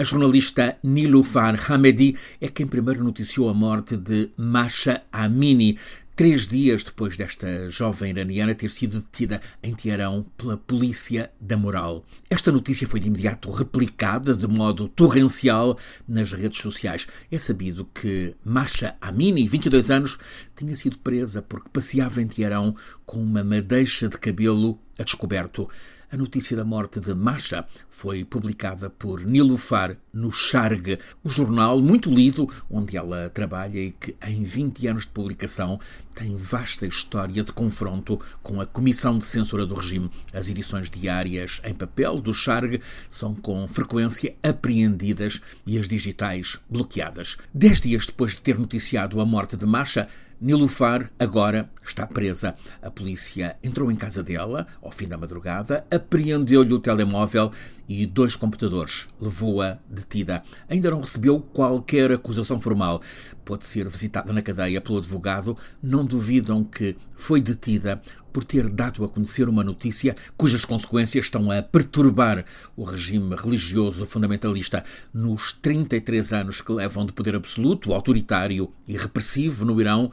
A jornalista Nilufar Hamedi é quem primeiro noticiou a morte de Masha Amini, três dias depois desta jovem iraniana ter sido detida em Teherão pela polícia da moral. Esta notícia foi de imediato replicada de modo torrencial nas redes sociais. É sabido que Masha Amini, 22 anos, tinha sido presa porque passeava em Teherão com uma madeixa de cabelo a descoberto. A notícia da morte de Masha foi publicada por Nilufar no Charg, o jornal muito lido onde ela trabalha e que em 20 anos de publicação tem vasta história de confronto com a Comissão de Censura do Regime. As edições diárias em papel do Charg são com frequência apreendidas e as digitais bloqueadas. Dez dias depois de ter noticiado a morte de Masha, Nilufar agora está presa. A polícia entrou em casa dela ao fim da madrugada, apreendeu-lhe o telemóvel e dois computadores. Levou-a detida. Ainda não recebeu qualquer acusação formal. Pode ser visitada na cadeia pelo advogado. Não duvidam que foi detida por ter dado a conhecer uma notícia cujas consequências estão a perturbar o regime religioso fundamentalista nos 33 anos que levam de poder absoluto, autoritário e repressivo no Irão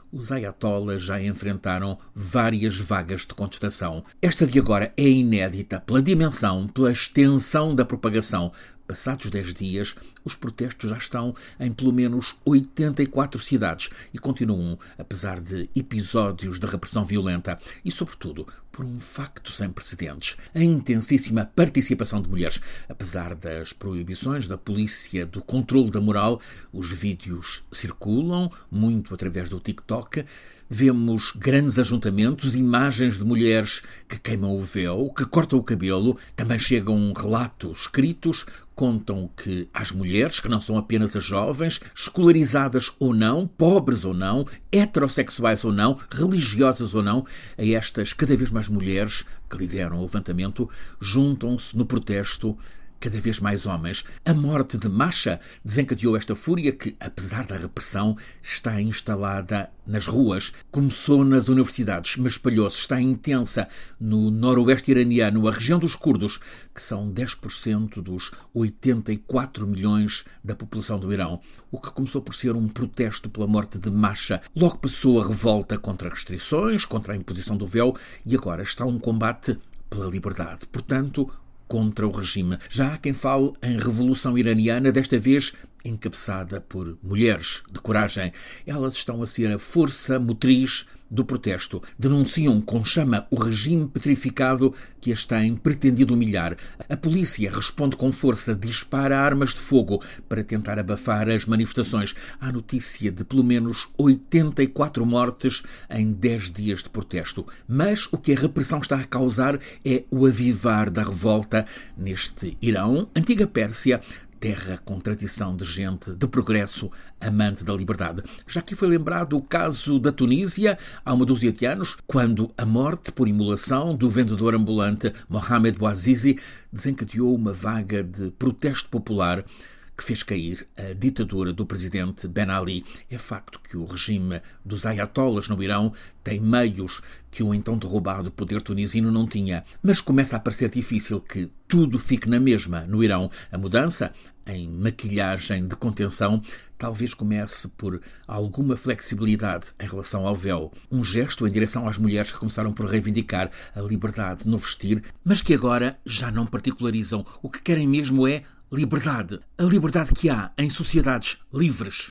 os ayatollahs já enfrentaram várias vagas de contestação. Esta de agora é inédita pela dimensão, pela extensão da propagação. Passados 10 dias, os protestos já estão em pelo menos 84 cidades e continuam, apesar de episódios de repressão violenta e, sobretudo, por um facto sem precedentes: a intensíssima participação de mulheres. Apesar das proibições da polícia do controle da moral, os vídeos circulam muito através do TikTok. Vemos grandes ajuntamentos, imagens de mulheres que queimam o véu, que cortam o cabelo. Também chegam relatos escritos contam que as mulheres, que não são apenas as jovens, escolarizadas ou não, pobres ou não, heterossexuais ou não, religiosas ou não, a estas cada vez mais mulheres que lideram o levantamento, juntam-se no protesto cada vez mais homens. A morte de Masha desencadeou esta fúria que, apesar da repressão, está instalada nas ruas. Começou nas universidades, mas espalhou-se, está intensa no noroeste iraniano, a região dos curdos, que são 10% dos 84 milhões da população do Irão. O que começou por ser um protesto pela morte de Masha, logo passou a revolta contra restrições, contra a imposição do véu e agora está um combate pela liberdade. Portanto, contra o regime. Já há quem fale em revolução iraniana, desta vez encabeçada por mulheres de coragem. Elas estão a ser a força motriz do protesto. Denunciam com chama o regime petrificado que as tem pretendido humilhar. A polícia responde com força, dispara armas de fogo para tentar abafar as manifestações. Há notícia de pelo menos 84 mortes em 10 dias de protesto. Mas o que a repressão está a causar é o avivar da revolta neste Irão, antiga Pérsia, terra com tradição de gente de progresso, amante da liberdade. Já que foi lembrado o caso da Tunísia, há uma dúzia de anos, quando a morte por imolação do vendedor ambulante Mohamed Bouazizi desencadeou uma vaga de protesto popular que fez cair a ditadura do presidente Ben Ali. É facto que o regime dos ayatollahs no Irão tem meios que o então derrubado poder tunisino não tinha, mas começa a parecer difícil que tudo fique na mesma no Irão. A mudança em maquilhagem de contenção talvez comece por alguma flexibilidade em relação ao véu, um gesto em direção às mulheres que começaram por reivindicar a liberdade no vestir, mas que agora já não particularizam. O que querem mesmo é liberdade. A liberdade que há em sociedades livres.